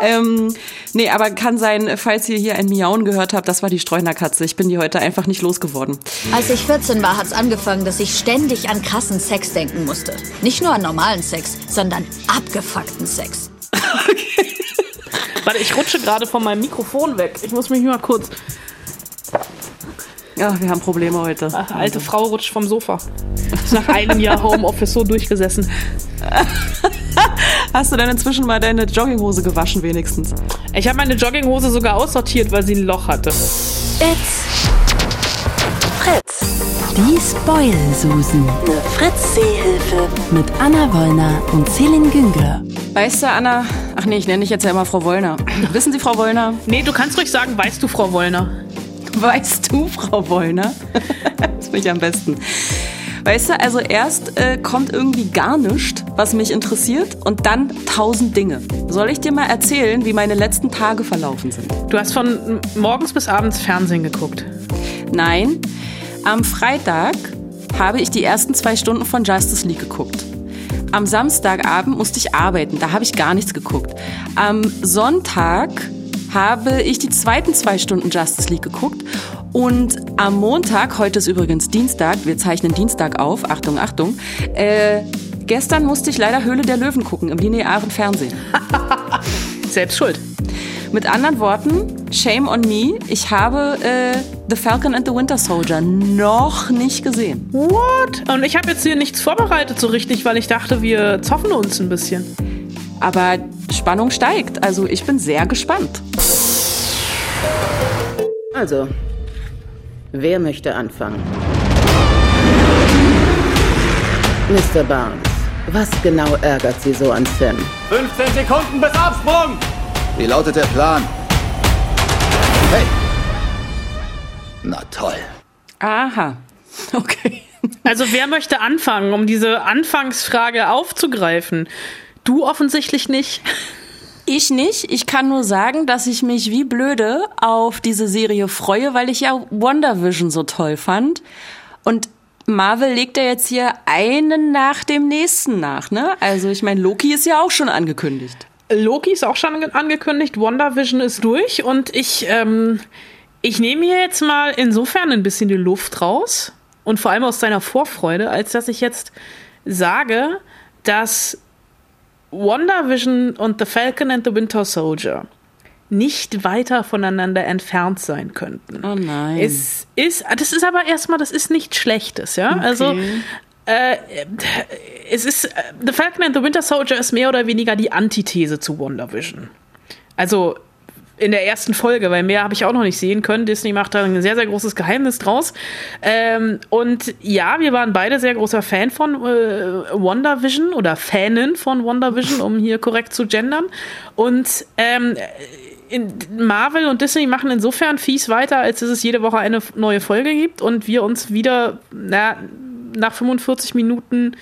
ähm, nee, aber kann sein, falls ihr hier ein Miauen gehört habt, das war die Streunerkatze. Ich bin die heute einfach nicht losgeworden. Als ich 14 war, hat's angefangen, dass ich ständig an krassen Sex denken musste. Nicht nur an normalen Sex, sondern abgefuckten Sex. Okay. Warte, ich rutsche gerade von meinem Mikrofon weg. Ich muss mich mal kurz. Ja, wir haben Probleme heute. Ach, alte Frau rutscht vom Sofa. Ist nach einem Jahr Homeoffice so durchgesessen. Hast du denn inzwischen mal deine Jogginghose gewaschen wenigstens? Ich habe meine Jogginghose sogar aussortiert, weil sie ein Loch hatte. It's Fritz. Die Spoil-Susen. Eine Fritz-Seehilfe. Mit Anna Wollner und Celine Güngler. Weißt du, Anna, ach nee, ich nenne dich jetzt ja immer Frau Wollner. Wissen Sie, Frau Wollner? Nee, du kannst ruhig sagen, weißt du, Frau Wollner. Weißt du, Frau Wollner? das finde ich am besten. Weißt du, also erst äh, kommt irgendwie gar nichts, was mich interessiert, und dann tausend Dinge. Soll ich dir mal erzählen, wie meine letzten Tage verlaufen sind? Du hast von morgens bis abends Fernsehen geguckt. Nein, am Freitag habe ich die ersten zwei Stunden von Justice League geguckt. Am Samstagabend musste ich arbeiten, da habe ich gar nichts geguckt. Am Sonntag habe ich die zweiten zwei Stunden Justice League geguckt und am Montag, heute ist übrigens Dienstag, wir zeichnen Dienstag auf, Achtung, Achtung, äh, gestern musste ich leider Höhle der Löwen gucken im linearen Fernsehen. Selbst schuld. Mit anderen Worten, shame on me, ich habe äh, The Falcon and the Winter Soldier noch nicht gesehen. What? Und ich habe jetzt hier nichts vorbereitet so richtig, weil ich dachte, wir zoffen uns ein bisschen. Aber Spannung steigt, also ich bin sehr gespannt. Also, wer möchte anfangen? Mr. Barnes, was genau ärgert Sie so an Sam? 15 Sekunden bis Absprung! Wie lautet der Plan? Hey! Na toll. Aha. Okay. Also wer möchte anfangen, um diese Anfangsfrage aufzugreifen? Du offensichtlich nicht. Ich nicht. Ich kann nur sagen, dass ich mich wie blöde auf diese Serie freue, weil ich ja WandaVision so toll fand. Und Marvel legt ja jetzt hier einen nach dem nächsten nach, ne? Also ich meine, Loki ist ja auch schon angekündigt. Loki ist auch schon angekündigt, WandaVision ist durch und ich, ähm, ich nehme hier jetzt mal insofern ein bisschen die Luft raus und vor allem aus deiner Vorfreude, als dass ich jetzt sage, dass WandaVision und The Falcon and the Winter Soldier nicht weiter voneinander entfernt sein könnten. Oh nein. Es ist, das ist aber erstmal, das ist nichts Schlechtes, ja. Okay. Also äh, es ist The Falcon and the Winter Soldier ist mehr oder weniger die Antithese zu WandaVision. Also in der ersten Folge, weil mehr habe ich auch noch nicht sehen können. Disney macht da ein sehr, sehr großes Geheimnis draus. Ähm, und ja, wir waren beide sehr großer Fan von äh, WandaVision oder Fanin von WandaVision, um hier korrekt zu gendern. Und ähm, Marvel und Disney machen insofern fies weiter, als dass es jede Woche eine neue Folge gibt und wir uns wieder na, nach 45 Minuten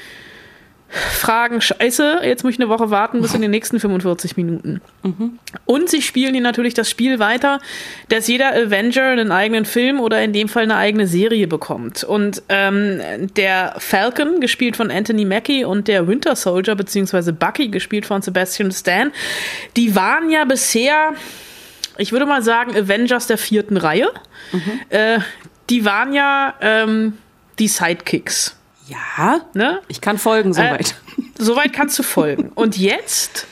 fragen, scheiße, jetzt muss ich eine Woche warten bis in den nächsten 45 Minuten. Mhm. Und sie spielen hier natürlich das Spiel weiter, dass jeder Avenger einen eigenen Film oder in dem Fall eine eigene Serie bekommt. Und ähm, der Falcon, gespielt von Anthony Mackie, und der Winter Soldier, beziehungsweise Bucky, gespielt von Sebastian Stan, die waren ja bisher, ich würde mal sagen, Avengers der vierten Reihe. Mhm. Äh, die waren ja ähm, die Sidekicks. Ja, Ne? ich kann folgen soweit. Äh, soweit kannst du folgen. Und jetzt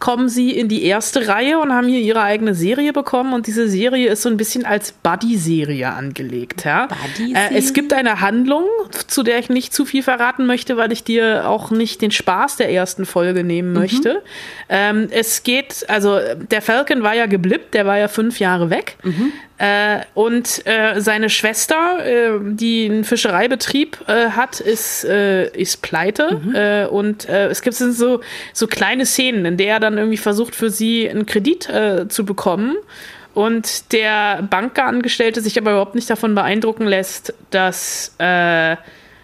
kommen sie in die erste Reihe und haben hier ihre eigene Serie bekommen und diese Serie ist so ein bisschen als Buddy-Serie angelegt. Ja? Buddy-Serie? Äh, es gibt eine Handlung, zu der ich nicht zu viel verraten möchte, weil ich dir auch nicht den Spaß der ersten Folge nehmen möchte. Ähm, es geht, also der Falcon war ja geblippt, der war ja fünf Jahre weg. Äh, und äh, seine Schwester, äh, die einen Fischereibetrieb äh, hat, ist, äh, ist pleite. Äh, und es gibt so, so kleine Szenen, in der er dann irgendwie versucht, für sie einen Kredit zu bekommen. Und der Bankerangestellte sich aber überhaupt nicht davon beeindrucken lässt, dass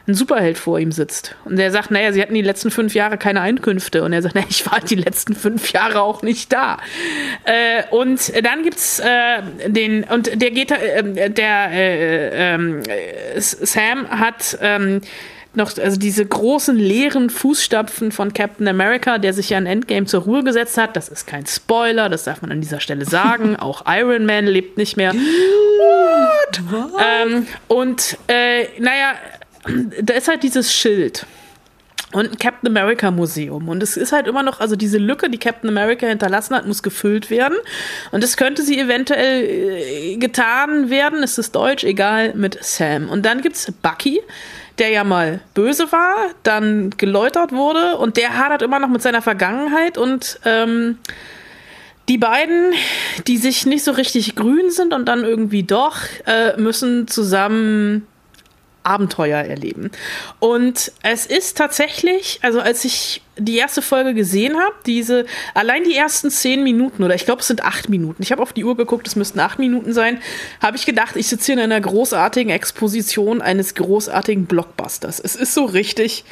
ein Superheld vor ihm sitzt. Und der sagt, naja, sie hatten die letzten fünf Jahre keine Einkünfte. Und er sagt, naja, ich war die letzten fünf Jahre auch nicht da. Äh, und dann gibt's äh, den, und der geht, äh, der äh, ähm, äh, Sam hat ähm, noch, also diese großen leeren Fußstapfen von Captain America, der sich ja in Endgame zur Ruhe gesetzt hat. Das ist kein Spoiler, das darf man an dieser Stelle sagen. Auch Iron Man lebt nicht mehr. What? Ähm, und äh, naja, da ist halt dieses Schild und ein Captain America Museum. Und es ist halt immer noch, also diese Lücke, die Captain America hinterlassen hat, muss gefüllt werden. Und es könnte sie eventuell äh, getan werden, es ist deutsch, egal, mit Sam. Und dann gibt's Bucky, der ja mal böse war, dann geläutert wurde und der hadert immer noch mit seiner Vergangenheit und ähm, die beiden, die sich nicht so richtig grün sind und dann irgendwie doch, äh, müssen zusammen Abenteuer erleben. Und es ist tatsächlich, also als ich die erste Folge gesehen habe, diese, allein die ersten zehn Minuten, oder ich glaube, es sind acht Minuten, ich habe auf die Uhr geguckt, es müssten acht Minuten sein, habe ich gedacht, ich sitze hier in einer großartigen Exposition eines großartigen Blockbusters. Es ist so richtig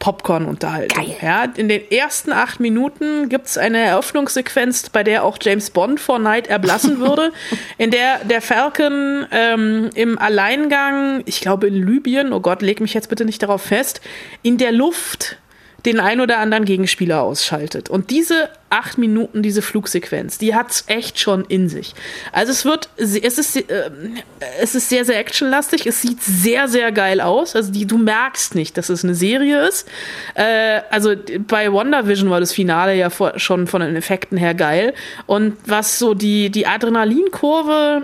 Popcorn-Unterhaltung. Ja, in den ersten acht Minuten gibt es eine Eröffnungssequenz, bei der auch James Bond vor Night erblassen würde, in der der Falcon ähm, im Alleingang, ich glaube in Libyen, oh Gott, leg mich jetzt bitte nicht darauf fest, in der Luft den ein oder anderen Gegenspieler ausschaltet. Und diese acht Minuten, diese Flugsequenz, die hat's echt schon in sich. Also es wird, es ist, äh, es ist sehr, sehr actionlastig. Es sieht sehr, sehr geil aus. Also die, du merkst nicht, dass es eine Serie ist. Äh, also bei WandaVision war das Finale ja vor, schon von den Effekten her geil. Und was so die, die Adrenalinkurve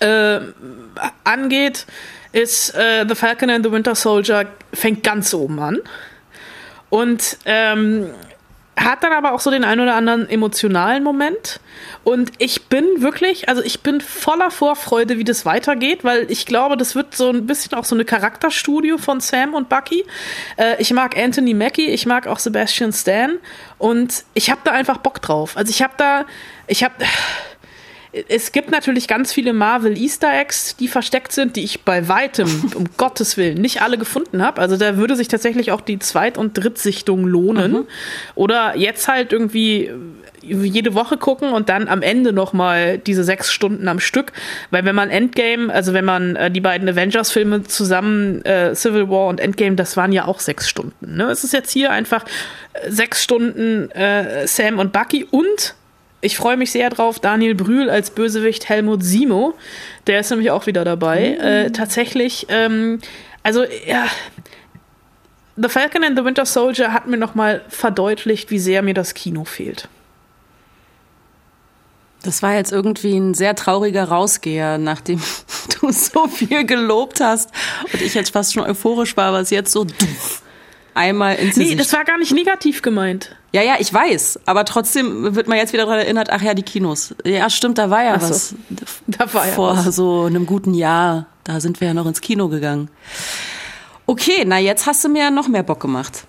äh, angeht, ist äh, The Falcon and the Winter Soldier fängt ganz oben an. Und ähm, hat dann aber auch so den ein oder anderen emotionalen Moment. Und ich bin wirklich, also ich bin voller Vorfreude, wie das weitergeht, weil ich glaube, das wird so ein bisschen auch so eine Charakterstudio von Sam und Bucky. Äh, ich mag Anthony Mackie, ich mag auch Sebastian Stan und ich habe da einfach Bock drauf. Also ich habe da, ich habe es gibt natürlich ganz viele Marvel Easter Eggs, die versteckt sind, die ich bei weitem, um Gottes Willen, nicht alle gefunden habe. Also da würde sich tatsächlich auch die Zweit- und Drittsichtung lohnen. Mhm. Oder jetzt halt irgendwie jede Woche gucken und dann am Ende nochmal diese sechs Stunden am Stück. Weil wenn man Endgame, also wenn man äh, die beiden Avengers-Filme zusammen, äh, Civil War und Endgame, das waren ja auch sechs Stunden. Ne? Es ist jetzt hier einfach äh, sechs Stunden äh, Sam und Bucky und ich freue mich sehr drauf, Daniel Brühl als Bösewicht Helmut Simo. Der ist nämlich auch wieder dabei. Mhm. Äh, tatsächlich, ähm, also ja, The Falcon and the Winter Soldier hat mir nochmal verdeutlicht, wie sehr mir das Kino fehlt. Das war jetzt irgendwie ein sehr trauriger Rausgeher, nachdem du so viel gelobt hast und ich jetzt fast schon euphorisch war, was jetzt so duff einmal ins Nee, das war gar nicht negativ gemeint. Ja, ja, ich weiß. Aber trotzdem wird man jetzt wieder daran erinnert, ach ja, die Kinos. Ja, stimmt, da war ja so, was. Da war ja Vor was. so einem guten Jahr. Da sind wir ja noch ins Kino gegangen. Okay, na jetzt hast du mir ja noch mehr Bock gemacht.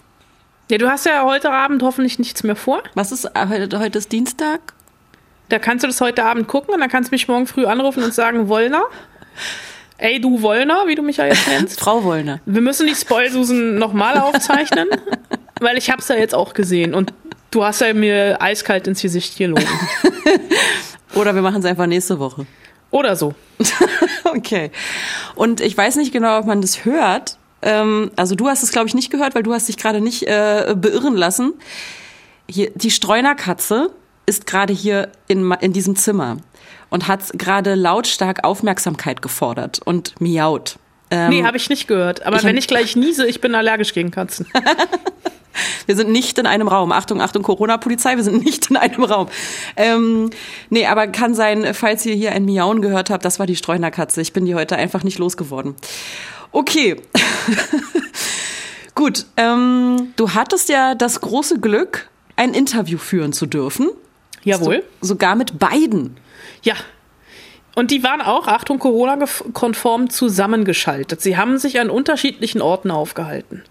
Ja, du hast ja heute Abend hoffentlich nichts mehr vor. Was ist äh, heute, heute ist Dienstag? Da kannst du das heute Abend gucken und dann kannst du mich morgen früh anrufen und sagen, Wollner. Ey, du Wollner, wie du mich ja jetzt nennst. Frau Wollner. Wir müssen die Spoilsusen nochmal aufzeichnen, weil ich hab's ja jetzt auch gesehen und du hast ja mir eiskalt ins Gesicht gelogen. Oder wir machen es einfach nächste Woche. Oder so. okay. Und ich weiß nicht genau, ob man das hört. Ähm, also du hast es, glaube ich, nicht gehört, weil du hast dich gerade nicht äh, beirren lassen. Hier, die Streunerkatze ist gerade hier in, in diesem Zimmer und hat gerade lautstark Aufmerksamkeit gefordert und miaut. Ähm, nee, habe ich nicht gehört. Aber ich wenn ich gleich niese, ich bin allergisch gegen Katzen. wir sind nicht in einem Raum. Achtung, Achtung, Corona-Polizei, wir sind nicht in einem Raum. Ähm, nee, aber kann sein, falls ihr hier ein Miauen gehört habt, das war die Streunerkatze. Ich bin die heute einfach nicht losgeworden. Okay. Gut, ähm, du hattest ja das große Glück, ein Interview führen zu dürfen. Jawohl. So, sogar mit beiden. Ja. Und die waren auch, Achtung, Corona-konform zusammengeschaltet. Sie haben sich an unterschiedlichen Orten aufgehalten.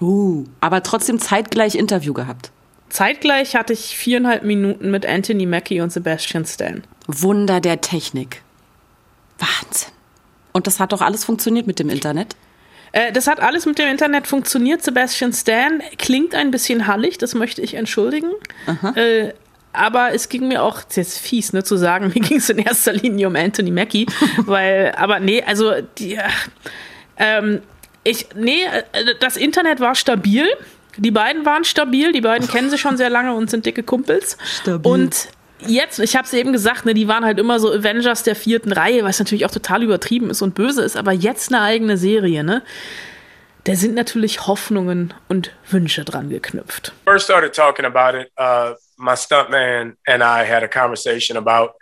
Uh, aber trotzdem zeitgleich Interview gehabt. Zeitgleich hatte ich viereinhalb Minuten mit Anthony Mackie und Sebastian Stan. Wunder der Technik. Wahnsinn. Und das hat doch alles funktioniert mit dem Internet? Äh, das hat alles mit dem Internet funktioniert. Sebastian Stan klingt ein bisschen hallig, das möchte ich entschuldigen. Äh, aber es ging mir auch, das ist jetzt fies, ne, zu sagen, mir ging es in erster Linie um Anthony Mackie, weil, aber nee, also die, ähm, Ich, nee, äh, das Internet war stabil. Die beiden waren stabil. Die beiden kennen sich schon sehr lange und sind dicke Kumpels. Stabil. Und jetzt, ich habe es eben gesagt, ne, die waren halt immer so Avengers der vierten Reihe, was natürlich auch total übertrieben ist und böse ist, aber jetzt eine eigene Serie, ne? Da sind natürlich Hoffnungen und Wünsche dran geknüpft. First started talking about it, uh, my stuntman and I had a conversation about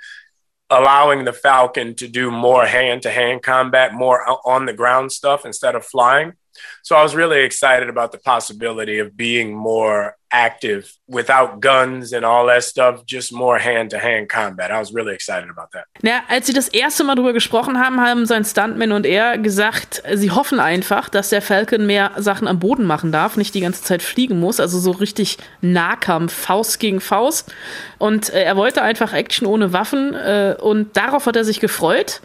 allowing the Falcon to do more hand-to-hand combat, more on the ground stuff instead of flying. So I was really excited about the possibility of being more active without guns and all that stuff, just more hand to hand combat. I was really excited about that. Ja, als sie das erste Mal darüber gesprochen haben, haben sein Stuntman und er gesagt, sie hoffen einfach, dass der Falcon mehr Sachen am Boden machen darf, nicht die ganze Zeit fliegen muss, also so richtig Nahkampf, Faust gegen Faust. Und äh, er wollte einfach Action ohne Waffen äh, und darauf hat er sich gefreut.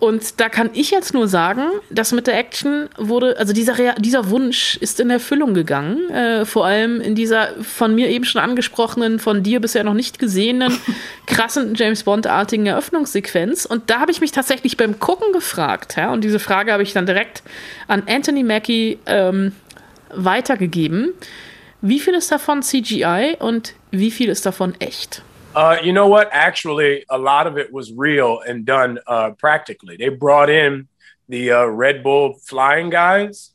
Und da kann ich jetzt nur sagen, dass mit der Action wurde, also dieser, Re dieser Wunsch ist in Erfüllung gegangen. Äh, vor allem in dieser von mir eben schon angesprochenen, von dir bisher noch nicht gesehenen, krassen James Bond-artigen Eröffnungssequenz. Und da habe ich mich tatsächlich beim Gucken gefragt. Ja, und diese Frage habe ich dann direkt an Anthony Mackie ähm, weitergegeben. Wie viel ist davon CGI und wie viel ist davon echt? Uh, you know what? Actually, a lot of it was real and done uh, practically. They brought in the uh, Red Bull flying guys,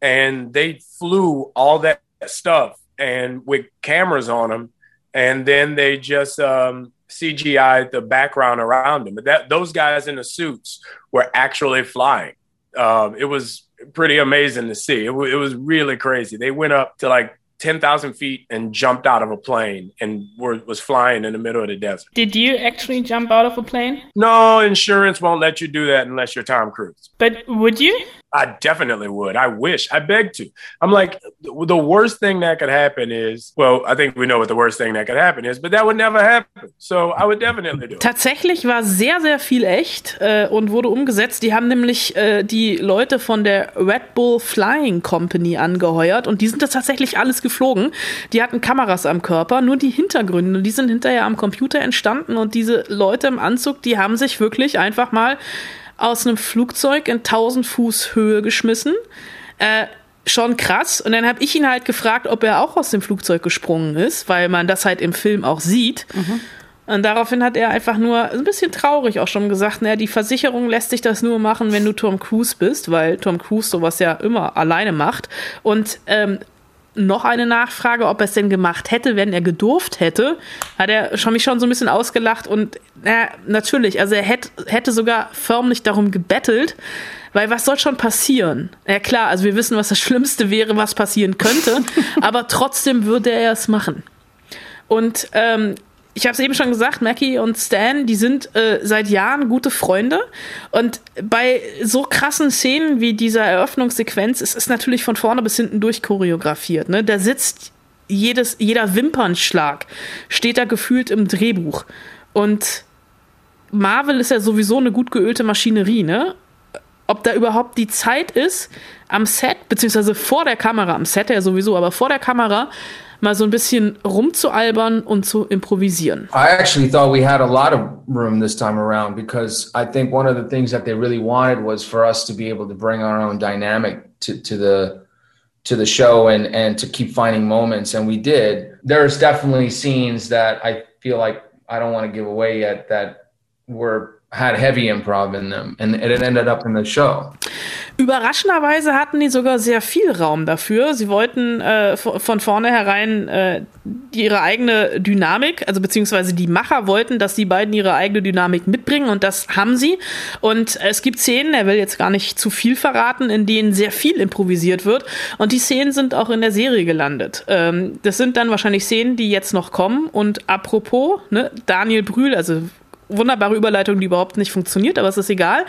and they flew all that stuff and with cameras on them, and then they just um, CGI the background around them. But that those guys in the suits were actually flying. Um, it was pretty amazing to see. It, w- it was really crazy. They went up to like 10,000 feet and jumped out of a plane and were, was flying in the middle of the desert. Did you actually jump out of a plane? No, insurance won't let you do that unless you're Tom Cruise. But would you? I definitely would. I wish. I beg to. I'm like, the worst thing that could happen is, well, I think we know what the worst thing that could happen is, but that would never happen. So I would definitely do it. Tatsächlich war sehr, sehr viel echt äh, und wurde umgesetzt. Die haben nämlich äh, die Leute von der Red Bull Flying Company angeheuert und die sind das tatsächlich alles geflogen. Die hatten Kameras am Körper, nur die Hintergründe, die sind hinterher am Computer entstanden und diese Leute im Anzug, die haben sich wirklich einfach mal aus einem Flugzeug in 1000 Fuß Höhe geschmissen. Äh, schon krass. Und dann habe ich ihn halt gefragt, ob er auch aus dem Flugzeug gesprungen ist, weil man das halt im Film auch sieht. Mhm. Und daraufhin hat er einfach nur ein bisschen traurig auch schon gesagt, naja, die Versicherung lässt sich das nur machen, wenn du Tom Cruise bist, weil Tom Cruise sowas ja immer alleine macht. Und ähm, noch eine Nachfrage, ob er es denn gemacht hätte, wenn er gedurft hätte, hat er schon mich schon so ein bisschen ausgelacht und na, natürlich, also er hätte, hätte sogar förmlich darum gebettelt, weil was soll schon passieren? Ja klar, also wir wissen, was das Schlimmste wäre, was passieren könnte, aber trotzdem würde er es machen. Und ähm, ich habe es eben schon gesagt, Mackie und Stan, die sind äh, seit Jahren gute Freunde. Und bei so krassen Szenen wie dieser Eröffnungssequenz ist es natürlich von vorne bis hinten durchchoreografiert. Ne? Da sitzt jedes, jeder Wimpernschlag, steht da gefühlt im Drehbuch. Und Marvel ist ja sowieso eine gut geölte Maschinerie, ne? Ob da überhaupt die Zeit ist, am Set, beziehungsweise vor der Kamera, am Set ja sowieso, aber vor der Kamera mal so ein bisschen rumzualbern und zu improvisieren. I actually thought we had a lot of room this time around because I think one of the things that they really wanted was for us to be able to bring our own dynamic to, to the to the show and and to keep finding moments and we did. There's definitely scenes that I feel like I don't want to give away yet that were had heavy improv in them and it ended up in the show. Überraschenderweise hatten die sogar sehr viel Raum dafür. Sie wollten äh, von vornherein äh, ihre eigene Dynamik, also beziehungsweise die Macher wollten, dass die beiden ihre eigene Dynamik mitbringen und das haben sie. Und es gibt Szenen, er will jetzt gar nicht zu viel verraten, in denen sehr viel improvisiert wird und die Szenen sind auch in der Serie gelandet. Ähm, das sind dann wahrscheinlich Szenen, die jetzt noch kommen und apropos, ne, Daniel Brühl, also wunderbare Überleitung, die überhaupt nicht funktioniert, aber es ist egal.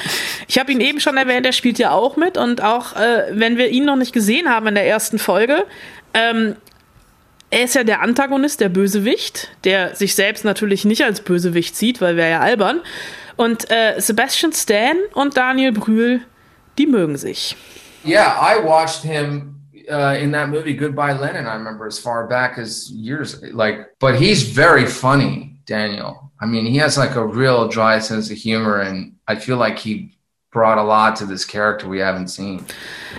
Ich habe ihn eben schon erwähnt, er spielt ja auch mit und auch äh, wenn wir ihn noch nicht gesehen haben in der ersten Folge, ähm, er ist ja der Antagonist, der Bösewicht, der sich selbst natürlich nicht als Bösewicht sieht, weil wäre ja albern. Und äh, Sebastian Stan und Daniel Brühl, die mögen sich. Yeah, I watched him uh, in that movie Goodbye Lenin. I remember as far back as years, like, but he's very funny, Daniel. I mean, he has like a real dry sense of humor, and I feel like he brought a lot to this character we haven't seen.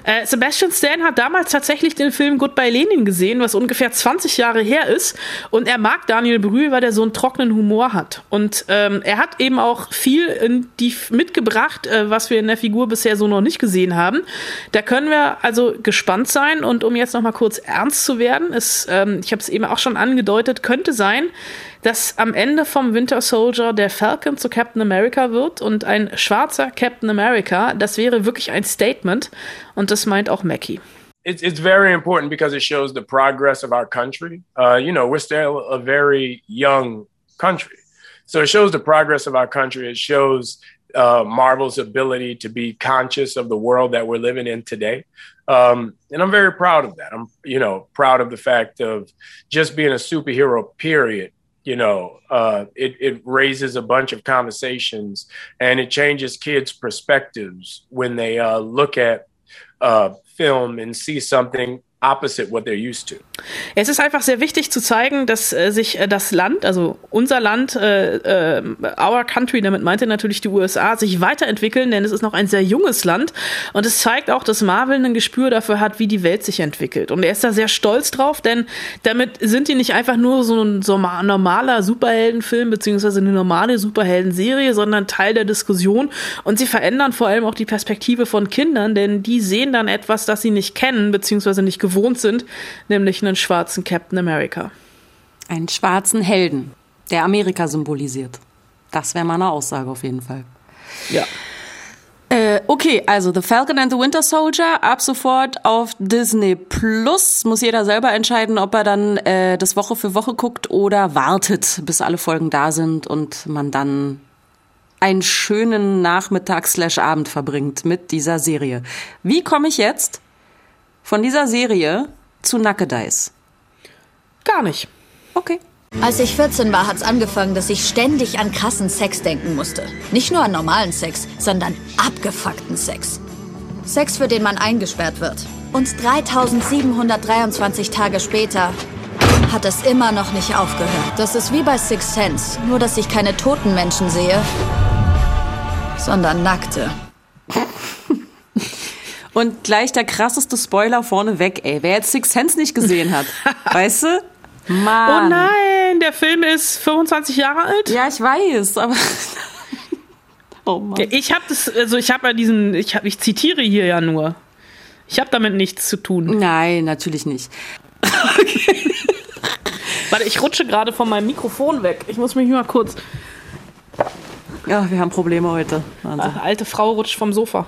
Äh, Sebastian Stan hat damals tatsächlich den Film Goodbye Lenin gesehen, was ungefähr 20 Jahre her ist. Und er mag Daniel Brühl, weil er so einen trockenen Humor hat. Und ähm, er hat eben auch viel die mitgebracht, äh, was wir in der Figur bisher so noch nicht gesehen haben. Da können wir also gespannt sein. Und um jetzt noch mal kurz ernst zu werden, ist, ähm, ich habe es eben auch schon angedeutet, könnte sein, dass am Ende vom Winter Soldier der Falcon zu Captain America wird und ein schwarzer Captain America, das wäre wirklich ein Statement und das meint auch Mackie. It's, it's very important because it shows the progress of our country. Uh, you know, we're still a very young country. So it shows the progress of our country. It shows uh, Marvel's ability to be conscious of the world that we're living in today. Um, and I'm very proud of that. I'm, you know, proud of the fact of just being a superhero, period, you know, uh, it, it raises a bunch of conversations and it changes kids' perspectives when they uh, look at uh, film and see something opposite what they're used to. Es ist einfach sehr wichtig zu zeigen, dass äh, sich äh, das Land, also unser Land, äh, äh, our country, damit meint er natürlich die USA, sich weiterentwickeln, denn es ist noch ein sehr junges Land und es zeigt auch, dass Marvel ein Gespür dafür hat, wie die Welt sich entwickelt. Und er ist da sehr stolz drauf, denn damit sind die nicht einfach nur so ein so normaler Superheldenfilm beziehungsweise eine normale Superheldenserie, sondern Teil der Diskussion und sie verändern vor allem auch die Perspektive von Kindern, denn die sehen dann etwas, das sie nicht kennen beziehungsweise nicht gewohnt sind, nämlich einen schwarzen Captain America. Einen schwarzen Helden, der Amerika symbolisiert. Das wäre meine Aussage auf jeden Fall. Ja. Äh, okay, also The Falcon and the Winter Soldier ab sofort auf Disney Plus. Muss jeder selber entscheiden, ob er dann äh, das Woche für Woche guckt oder wartet, bis alle Folgen da sind und man dann einen schönen Nachmittag slash Abend verbringt mit dieser Serie. Wie komme ich jetzt von dieser Serie zu Nackedeis? Gar nicht. Okay. Als ich 14 war, hat's angefangen, dass ich ständig an krassen Sex denken musste. Nicht nur an normalen Sex, sondern abgefuckten Sex. Sex, für den man eingesperrt wird. Und 3723 Tage später hat es immer noch nicht aufgehört. Das ist wie bei Six Sense, nur dass ich keine toten Menschen sehe, sondern nackte. Und gleich der krasseste Spoiler vorneweg, ey. Wer jetzt Six Sense nicht gesehen hat, weißt du? Mann. Oh nein, der Film ist 25 Jahre alt. Ja, ich weiß, aber. oh Mann. Ich habe das, also ich habe ja diesen, ich, hab, ich zitiere hier ja nur. Ich habe damit nichts zu tun. Nein, natürlich nicht. Okay. Warte, ich rutsche gerade von meinem Mikrofon weg. Ich muss mich mal kurz. Ja, wir haben Probleme heute. Wahnsinn. Ach, alte Frau rutscht vom Sofa.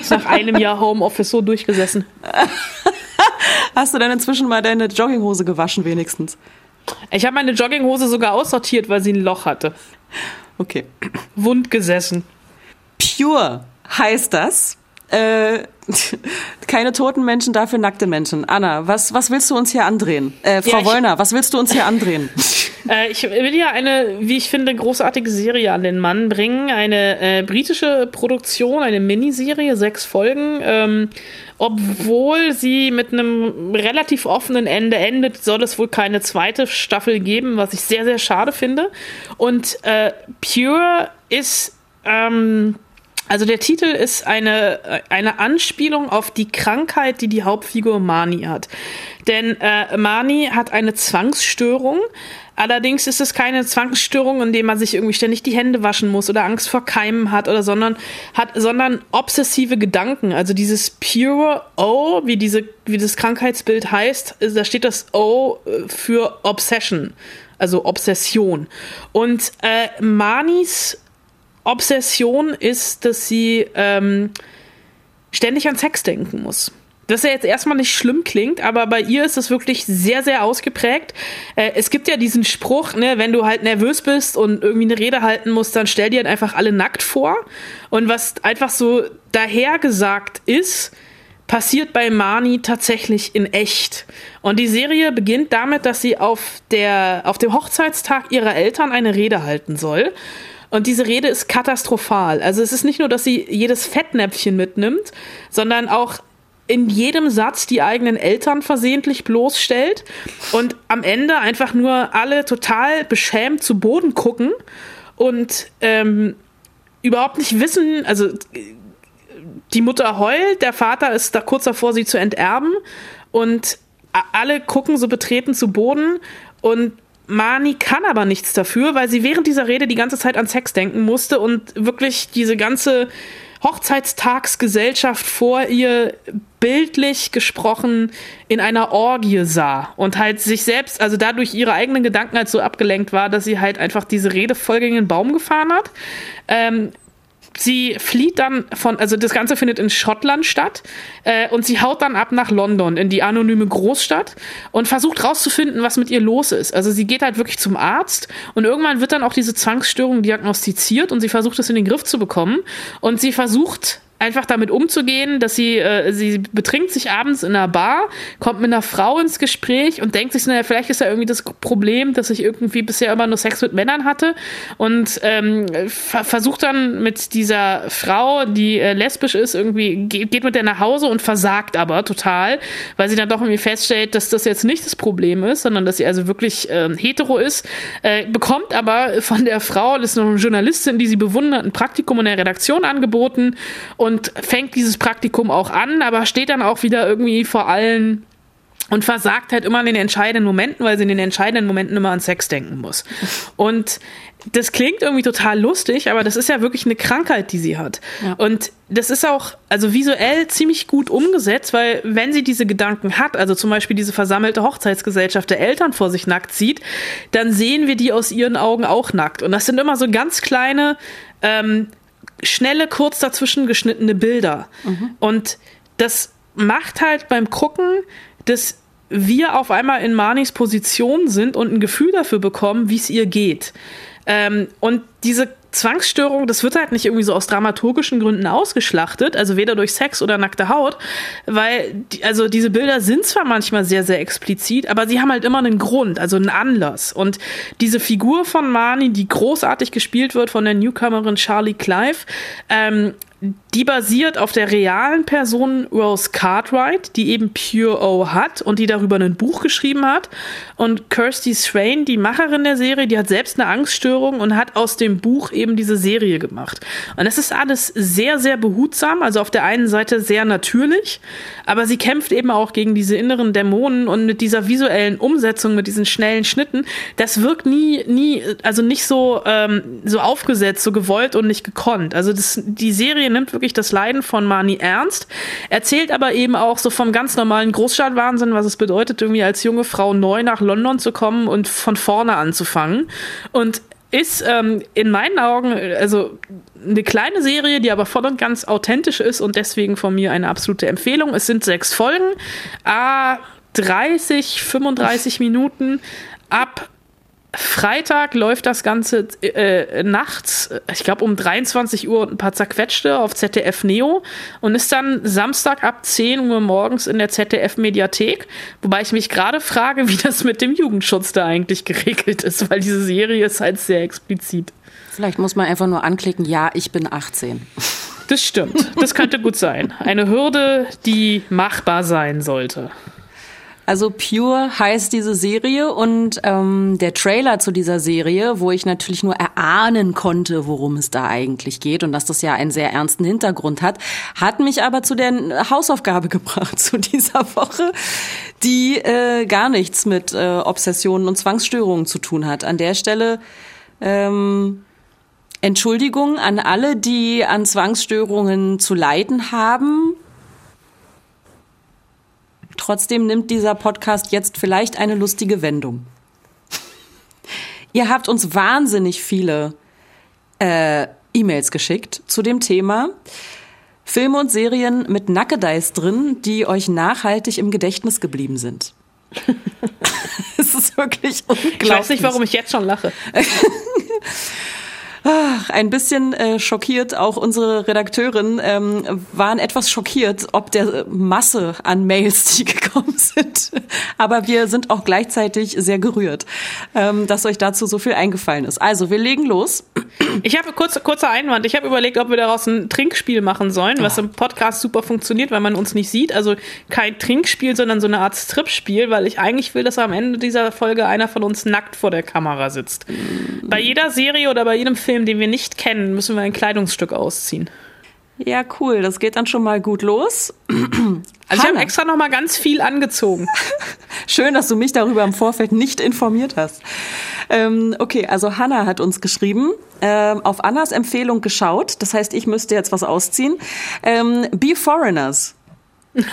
Ist nach einem Jahr Homeoffice so durchgesessen. Hast du denn inzwischen mal deine Jogginghose gewaschen, wenigstens? Ich habe meine Jogginghose sogar aussortiert, weil sie ein Loch hatte. Okay. Wund gesessen. Pure heißt das. Äh, keine toten Menschen, dafür nackte Menschen. Anna, was, was willst du uns hier andrehen? Äh, Frau ja, Wollner, was willst du uns hier andrehen? Äh, ich will ja eine, wie ich finde, großartige Serie an den Mann bringen. Eine äh, britische Produktion, eine Miniserie, sechs Folgen. Ähm, obwohl sie mit einem relativ offenen Ende endet, soll es wohl keine zweite Staffel geben, was ich sehr, sehr schade finde. Und äh, Pure ist. Ähm, also der Titel ist eine, eine Anspielung auf die Krankheit, die die Hauptfigur Mani hat. Denn äh, Mani hat eine Zwangsstörung. Allerdings ist es keine Zwangsstörung, in dem man sich irgendwie ständig die Hände waschen muss oder Angst vor Keimen hat oder sondern hat, sondern obsessive Gedanken. Also dieses pure O, wie diese, wie das Krankheitsbild heißt, da steht das O äh, für Obsession, also Obsession. Und äh, Manis Obsession ist, dass sie ähm, ständig an Sex denken muss. Das ja jetzt erstmal nicht schlimm klingt, aber bei ihr ist es wirklich sehr, sehr ausgeprägt. Äh, es gibt ja diesen Spruch, ne, wenn du halt nervös bist und irgendwie eine Rede halten musst, dann stell dir halt einfach alle nackt vor. Und was einfach so dahergesagt ist, passiert bei Marnie tatsächlich in echt. Und die Serie beginnt damit, dass sie auf, der, auf dem Hochzeitstag ihrer Eltern eine Rede halten soll. Und diese Rede ist katastrophal. Also es ist nicht nur, dass sie jedes Fettnäpfchen mitnimmt, sondern auch in jedem Satz die eigenen Eltern versehentlich bloßstellt und am Ende einfach nur alle total beschämt zu Boden gucken und ähm, überhaupt nicht wissen, also die Mutter heult, der Vater ist da kurz davor, sie zu enterben und alle gucken so betreten zu Boden und Mani kann aber nichts dafür, weil sie während dieser Rede die ganze Zeit an Sex denken musste und wirklich diese ganze Hochzeitstagsgesellschaft vor ihr bildlich gesprochen in einer Orgie sah und halt sich selbst, also dadurch ihre eigenen Gedanken halt so abgelenkt war, dass sie halt einfach diese Rede voll gegen den Baum gefahren hat. Ähm, sie flieht dann von, also das Ganze findet in Schottland statt äh, und sie haut dann ab nach London in die anonyme Großstadt und versucht rauszufinden, was mit ihr los ist. Also sie geht halt wirklich zum Arzt und irgendwann wird dann auch diese Zwangsstörung diagnostiziert und sie versucht es in den Griff zu bekommen und sie versucht einfach damit umzugehen, dass sie, äh, sie betrinkt sich abends in einer Bar, kommt mit einer Frau ins Gespräch und denkt sich, naja, vielleicht ist ja irgendwie das Problem, dass ich irgendwie bisher immer nur Sex mit Männern hatte und ähm, versucht dann mit dieser Frau, die äh, lesbisch ist, irgendwie geht, geht mit der nach Hause und versagt aber total, weil sie dann doch irgendwie feststellt, dass das jetzt nicht das Problem ist, sondern dass sie also wirklich äh, hetero ist, äh, bekommt aber von der Frau, das ist noch eine Journalistin, die sie bewundert, ein Praktikum in der Redaktion angeboten und und fängt dieses Praktikum auch an, aber steht dann auch wieder irgendwie vor allen und versagt halt immer in den entscheidenden Momenten, weil sie in den entscheidenden Momenten immer an Sex denken muss. Und das klingt irgendwie total lustig, aber das ist ja wirklich eine Krankheit, die sie hat. Ja. Und das ist auch, also visuell ziemlich gut umgesetzt, weil wenn sie diese Gedanken hat, also zum Beispiel diese versammelte Hochzeitsgesellschaft der Eltern vor sich nackt sieht, dann sehen wir die aus ihren Augen auch nackt. Und das sind immer so ganz kleine ähm, schnelle, kurz dazwischen geschnittene Bilder. Mhm. Und das macht halt beim Gucken, dass wir auf einmal in Manis Position sind und ein Gefühl dafür bekommen, wie es ihr geht. Ähm, und diese Zwangsstörung, das wird halt nicht irgendwie so aus dramaturgischen Gründen ausgeschlachtet, also weder durch Sex oder nackte Haut, weil, die, also diese Bilder sind zwar manchmal sehr, sehr explizit, aber sie haben halt immer einen Grund, also einen Anlass. Und diese Figur von Marnie, die großartig gespielt wird von der Newcomerin Charlie Clive, ähm, die basiert auf der realen Person Rose Cartwright, die eben Pure O hat und die darüber ein Buch geschrieben hat. Und Kirsty Swain, die Macherin der Serie, die hat selbst eine Angststörung und hat aus dem Buch eben diese Serie gemacht. Und es ist alles sehr, sehr behutsam, also auf der einen Seite sehr natürlich, aber sie kämpft eben auch gegen diese inneren Dämonen und mit dieser visuellen Umsetzung, mit diesen schnellen Schnitten, das wirkt nie, nie, also nicht so, ähm, so aufgesetzt, so gewollt und nicht gekonnt. Also das, die Serie nimmt wirklich das Leiden von Mani ernst, erzählt aber eben auch so vom ganz normalen Großstadtwahnsinn, was es bedeutet, irgendwie als junge Frau neu nach London zu kommen und von vorne anzufangen. Und ist ähm, in meinen Augen also eine kleine Serie, die aber voll und ganz authentisch ist und deswegen von mir eine absolute Empfehlung. Es sind sechs Folgen, a 30, 35 Minuten ab Freitag läuft das Ganze äh, nachts, ich glaube um 23 Uhr und ein paar zerquetschte auf ZDF Neo und ist dann Samstag ab 10 Uhr morgens in der ZDF Mediathek. Wobei ich mich gerade frage, wie das mit dem Jugendschutz da eigentlich geregelt ist, weil diese Serie ist halt sehr explizit. Vielleicht muss man einfach nur anklicken, ja, ich bin 18. Das stimmt. Das könnte gut sein. Eine Hürde, die machbar sein sollte. Also Pure heißt diese Serie und ähm, der Trailer zu dieser Serie, wo ich natürlich nur erahnen konnte, worum es da eigentlich geht und dass das ja einen sehr ernsten Hintergrund hat, hat mich aber zu der Hausaufgabe gebracht zu dieser Woche, die äh, gar nichts mit äh, Obsessionen und Zwangsstörungen zu tun hat. An der Stelle ähm, Entschuldigung an alle, die an Zwangsstörungen zu leiden haben. Trotzdem nimmt dieser Podcast jetzt vielleicht eine lustige Wendung. Ihr habt uns wahnsinnig viele äh, E-Mails geschickt zu dem Thema. Filme und Serien mit Nackedeis drin, die euch nachhaltig im Gedächtnis geblieben sind. Es ist wirklich unglaublich. Ich weiß nicht, warum ich jetzt schon lache. ein bisschen äh, schockiert, auch unsere Redakteurin ähm, waren etwas schockiert, ob der Masse an Mails, die gekommen sind. Aber wir sind auch gleichzeitig sehr gerührt, ähm, dass euch dazu so viel eingefallen ist. Also, wir legen los. Ich habe kurz, kurzer Einwand. Ich habe überlegt, ob wir daraus ein Trinkspiel machen sollen, was im Podcast super funktioniert, weil man uns nicht sieht. Also kein Trinkspiel, sondern so eine Art Stripspiel, weil ich eigentlich will, dass am Ende dieser Folge einer von uns nackt vor der Kamera sitzt. Bei jeder Serie oder bei jedem Film Film, den wir nicht kennen, müssen wir ein Kleidungsstück ausziehen. Ja, cool. Das geht dann schon mal gut los. Also ich habe extra noch mal ganz viel angezogen. Schön, dass du mich darüber im Vorfeld nicht informiert hast. Ähm, okay, also Hannah hat uns geschrieben, ähm, auf Annas Empfehlung geschaut. Das heißt, ich müsste jetzt was ausziehen. Ähm, Be Foreigners.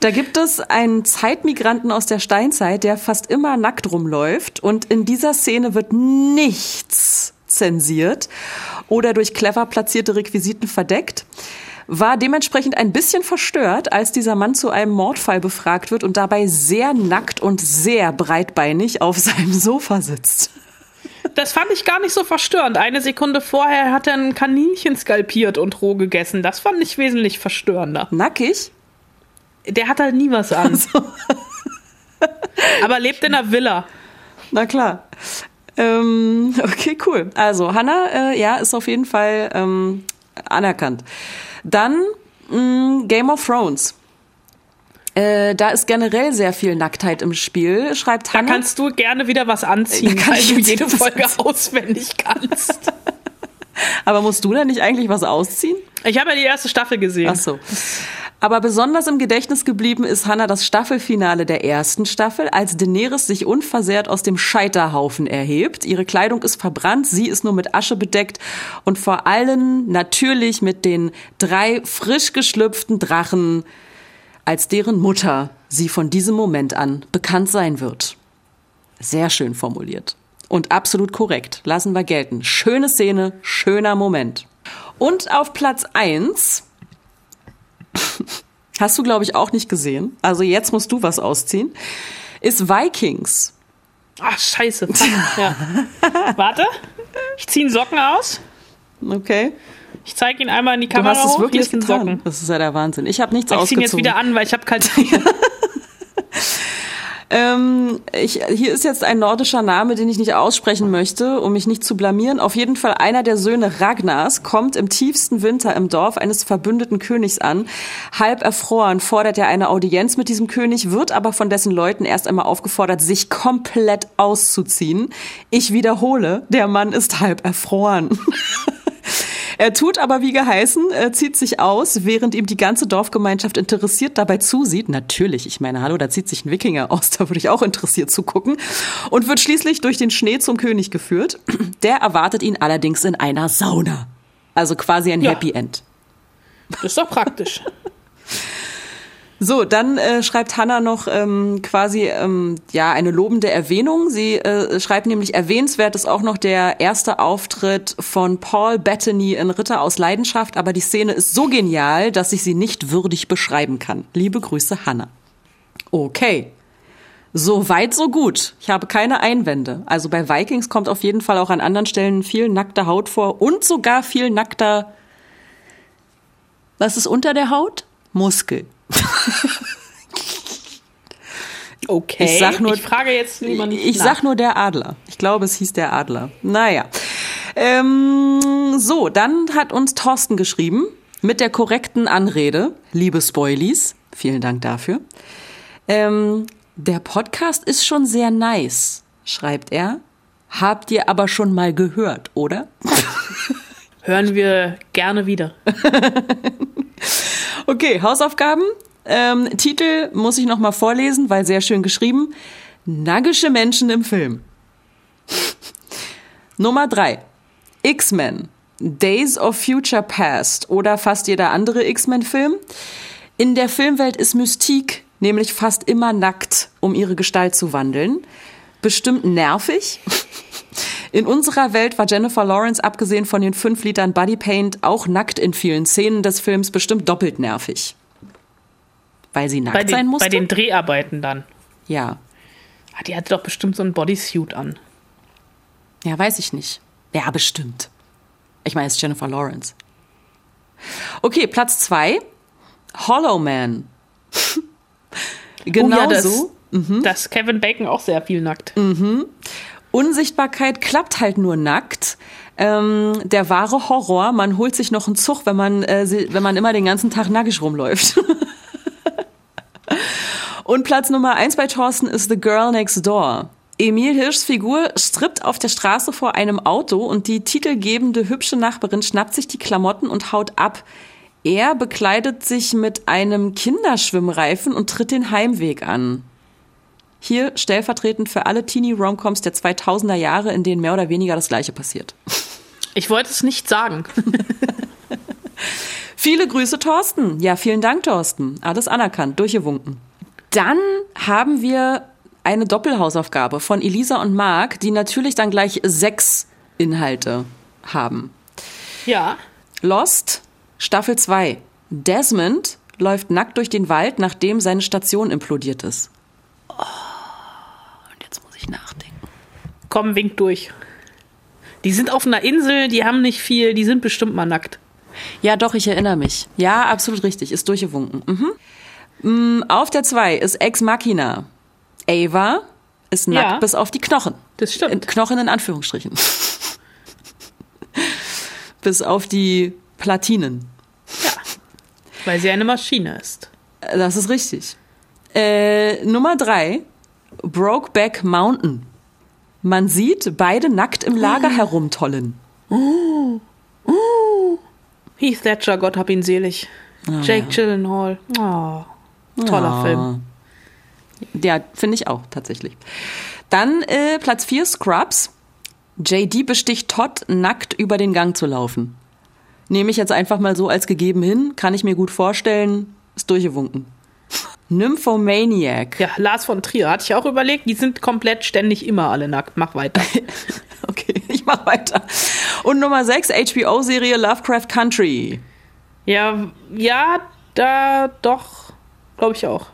Da gibt es einen Zeitmigranten aus der Steinzeit, der fast immer nackt rumläuft und in dieser Szene wird nichts zensiert oder durch clever platzierte Requisiten verdeckt war dementsprechend ein bisschen verstört, als dieser Mann zu einem Mordfall befragt wird und dabei sehr nackt und sehr breitbeinig auf seinem Sofa sitzt. Das fand ich gar nicht so verstörend. Eine Sekunde vorher hat er ein Kaninchen skalpiert und roh gegessen. Das fand ich wesentlich verstörender. Nackig? Der hat halt nie was an. So. Aber lebt in einer Villa. Na klar. Ähm, okay, cool. Also Hannah, äh, ja, ist auf jeden Fall ähm, anerkannt. Dann mh, mm, Game of Thrones. Äh, da ist generell sehr viel Nacktheit im Spiel, schreibt Hannah. Da kannst du gerne wieder was anziehen, weil du jede Folge auswendig kannst. Aber musst du da nicht eigentlich was ausziehen? Ich habe ja die erste Staffel gesehen. Ach so. Aber besonders im Gedächtnis geblieben ist Hannah das Staffelfinale der ersten Staffel, als Daenerys sich unversehrt aus dem Scheiterhaufen erhebt. Ihre Kleidung ist verbrannt, sie ist nur mit Asche bedeckt und vor allem natürlich mit den drei frisch geschlüpften Drachen, als deren Mutter sie von diesem Moment an bekannt sein wird. Sehr schön formuliert. Und absolut korrekt. Lassen wir gelten. Schöne Szene, schöner Moment. Und auf Platz eins hast du, glaube ich, auch nicht gesehen. Also jetzt musst du was ausziehen. Ist Vikings. Ach, scheiße. Ja. Warte. Ich ziehe Socken aus. Okay. Ich zeige ihn einmal in die Kamera. Du hast es wirklich getan. Socken. Das ist ja der Wahnsinn. Ich habe nichts ich ausgezogen. Ich ziehe ihn jetzt wieder an, weil ich habe kalte Ähm, ich, hier ist jetzt ein nordischer Name, den ich nicht aussprechen möchte, um mich nicht zu blamieren. Auf jeden Fall einer der Söhne Ragnars kommt im tiefsten Winter im Dorf eines verbündeten Königs an. Halb erfroren fordert er eine Audienz mit diesem König, wird aber von dessen Leuten erst einmal aufgefordert, sich komplett auszuziehen. Ich wiederhole, der Mann ist halb erfroren. Er tut aber wie geheißen, er zieht sich aus, während ihm die ganze Dorfgemeinschaft interessiert dabei zusieht. Natürlich, ich meine, hallo, da zieht sich ein Wikinger aus, da würde ich auch interessiert zugucken. Und wird schließlich durch den Schnee zum König geführt. Der erwartet ihn allerdings in einer Sauna. Also quasi ein ja. Happy End. Das ist doch praktisch. So, dann äh, schreibt Hannah noch ähm, quasi ähm, ja eine lobende Erwähnung. Sie äh, schreibt nämlich erwähnenswert ist auch noch der erste Auftritt von Paul Bettany in Ritter aus Leidenschaft, aber die Szene ist so genial, dass ich sie nicht würdig beschreiben kann. Liebe Grüße, Hannah. Okay. So weit, so gut. Ich habe keine Einwände. Also bei Vikings kommt auf jeden Fall auch an anderen Stellen viel nackte Haut vor und sogar viel nackter. Was ist unter der Haut? Muskel. okay. Ich sag nur, ich frage jetzt lieber nicht. Ich nach. sag nur der Adler. Ich glaube, es hieß der Adler. Naja. Ähm, so, dann hat uns Thorsten geschrieben mit der korrekten Anrede, liebe Spoilies. Vielen Dank dafür. Ähm, der Podcast ist schon sehr nice, schreibt er. Habt ihr aber schon mal gehört, oder? Hören wir gerne wieder. Okay, Hausaufgaben. Ähm, Titel muss ich noch mal vorlesen, weil sehr schön geschrieben. Naggische Menschen im Film. Nummer drei. X-Men. Days of Future Past oder fast jeder andere X-Men-Film. In der Filmwelt ist Mystique nämlich fast immer nackt, um ihre Gestalt zu wandeln. Bestimmt nervig. In unserer Welt war Jennifer Lawrence, abgesehen von den fünf Litern Bodypaint, auch nackt in vielen Szenen des Films bestimmt doppelt nervig. Weil sie nackt den, sein musste? Bei den Dreharbeiten dann. Ja. Ah, die hatte doch bestimmt so ein Bodysuit an. Ja, weiß ich nicht. Ja, bestimmt. Ich meine, es ist Jennifer Lawrence. Okay, Platz zwei. Hollow Man. genau oh ja, das, so. Mhm. Das Kevin Bacon auch sehr viel nackt. Mhm. Unsichtbarkeit klappt halt nur nackt. Ähm, der wahre Horror, man holt sich noch einen Zug, wenn man, äh, wenn man immer den ganzen Tag nackig rumläuft. Und Platz Nummer eins bei Thorsten ist The Girl Next Door. Emil Hirschs Figur strippt auf der Straße vor einem Auto und die titelgebende hübsche Nachbarin schnappt sich die Klamotten und haut ab. Er bekleidet sich mit einem Kinderschwimmreifen und tritt den Heimweg an. Hier stellvertretend für alle Teenie-Romcoms der 2000er Jahre, in denen mehr oder weniger das Gleiche passiert. Ich wollte es nicht sagen. Viele Grüße, Thorsten. Ja, vielen Dank, Thorsten. Alles anerkannt, durchgewunken. Dann haben wir eine Doppelhausaufgabe von Elisa und Marc, die natürlich dann gleich sechs Inhalte haben. Ja. Lost, Staffel 2. Desmond läuft nackt durch den Wald, nachdem seine Station implodiert ist. Oh, ich nachdenken. Komm, wink durch. Die sind auf einer Insel, die haben nicht viel, die sind bestimmt mal nackt. Ja, doch, ich erinnere mich. Ja, absolut richtig, ist durchgewunken. Mhm. Mm, Auf der 2 ist Ex Machina. Ava ist nackt Ja. bis auf die Knochen. Das stimmt. In Knochen in Anführungsstrichen. bis auf die Platinen. Weil sie eine Maschine ist. Das ist richtig. Äh, Nummer 3, Brokeback Mountain. Man sieht beide nackt im Lager herumtollen. Heath Ledger, Gott hab ihn selig. Jake Gyllenhaal. Oh, toller Ah. Film. Ja, finde ich auch, tatsächlich. Dann äh, Platz 4, Scrubs. JD besticht Todd, nackt über den Gang zu laufen. Nehme ich jetzt einfach mal so als gegeben hin, kann ich mir gut vorstellen, ist durchgewunken. Nymphomaniac. Ja, Lars von Trier hatte ich auch überlegt, die sind komplett ständig immer alle nackt. Mach weiter. Okay, ich mach weiter. Und Nummer 6, HBO-Serie Lovecraft Country. Ja, ja, da doch, glaube ich auch.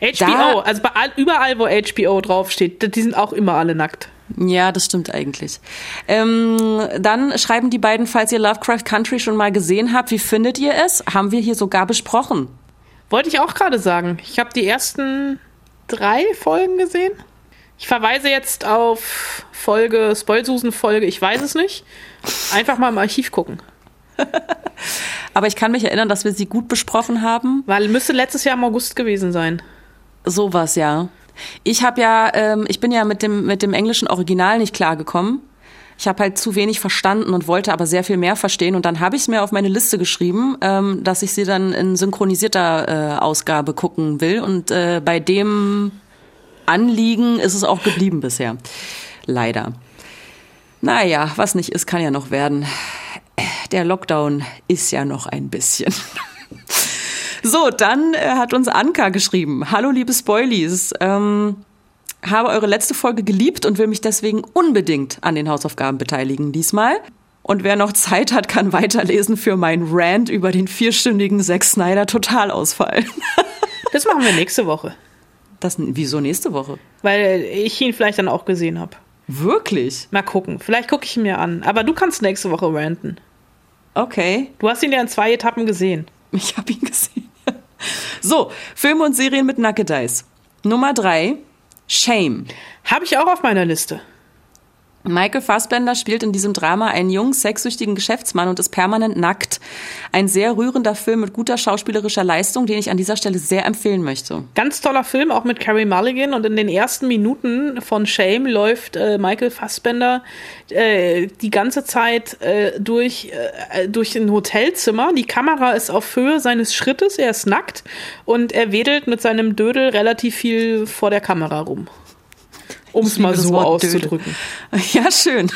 HBO, Da- also all, überall, wo HBO draufsteht, die sind auch immer alle nackt. Ja, das stimmt eigentlich. Ähm, dann schreiben die beiden, falls ihr Lovecraft Country schon mal gesehen habt, wie findet ihr es? Haben wir hier sogar besprochen. Wollte ich auch gerade sagen. Ich habe die ersten drei Folgen gesehen. Ich verweise jetzt auf Folge, Spoilsusen-Folge, ich weiß es nicht. Einfach mal im Archiv gucken. Aber ich kann mich erinnern, dass wir sie gut besprochen haben. Weil müsste letztes Jahr im August gewesen sein. Sowas, ja. Ich habe ja, ähm, ich bin ja mit dem mit dem englischen Original nicht klargekommen. Ich habe halt zu wenig verstanden und wollte aber sehr viel mehr verstehen. Und dann habe ich es mir auf meine Liste geschrieben, ähm, dass ich sie dann in synchronisierter äh, Ausgabe gucken will. Und äh, bei dem Anliegen ist es auch geblieben bisher. Leider. Naja, was nicht ist, kann ja noch werden. Der Lockdown ist ja noch ein bisschen. So, dann äh, hat uns Anka geschrieben. Hallo, liebe Spoilies. Ähm, habe eure letzte Folge geliebt und will mich deswegen unbedingt an den Hausaufgaben beteiligen diesmal. Und wer noch Zeit hat, kann weiterlesen für meinen Rant über den vierstündigen Zack Snyder Totalausfall. Das machen wir nächste Woche. Das, wieso nächste Woche? Weil ich ihn vielleicht dann auch gesehen habe. Wirklich? Mal gucken. Vielleicht gucke ich ihn mir an. Aber du kannst nächste Woche ranten. Okay. Du hast ihn ja in zwei Etappen gesehen. Ich habe ihn gesehen. So, Filme und Serien mit Nackedeis. Nummer drei, Shame. Habe ich auch auf meiner Liste. Michael Fassbender spielt in diesem Drama einen jungen, sexsüchtigen Geschäftsmann und ist permanent nackt. Ein sehr rührender Film mit guter schauspielerischer Leistung, den ich an dieser Stelle sehr empfehlen möchte. Ganz toller Film, auch mit Carrie Mulligan. Und in den ersten Minuten von Shame läuft äh, Michael Fassbender äh, die ganze Zeit äh, durch, äh, durch ein Hotelzimmer. Die Kamera ist auf Höhe seines Schrittes, er ist nackt und er wedelt mit seinem Dödel relativ viel vor der Kamera rum. Um es mal so Wort Dödel. auszudrücken. Ja, schön.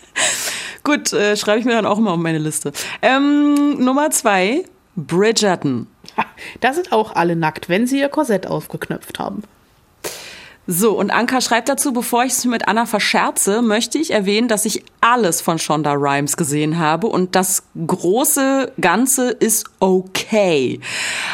Gut, äh, schreibe ich mir dann auch mal auf meine Liste. Ähm, Nummer zwei, Bridgerton. Da sind auch alle nackt, wenn sie ihr Korsett aufgeknöpft haben. So, und Anka schreibt dazu, bevor ich es mit Anna verscherze, möchte ich erwähnen, dass ich alles von Shonda Rhimes gesehen habe und das große Ganze ist okay.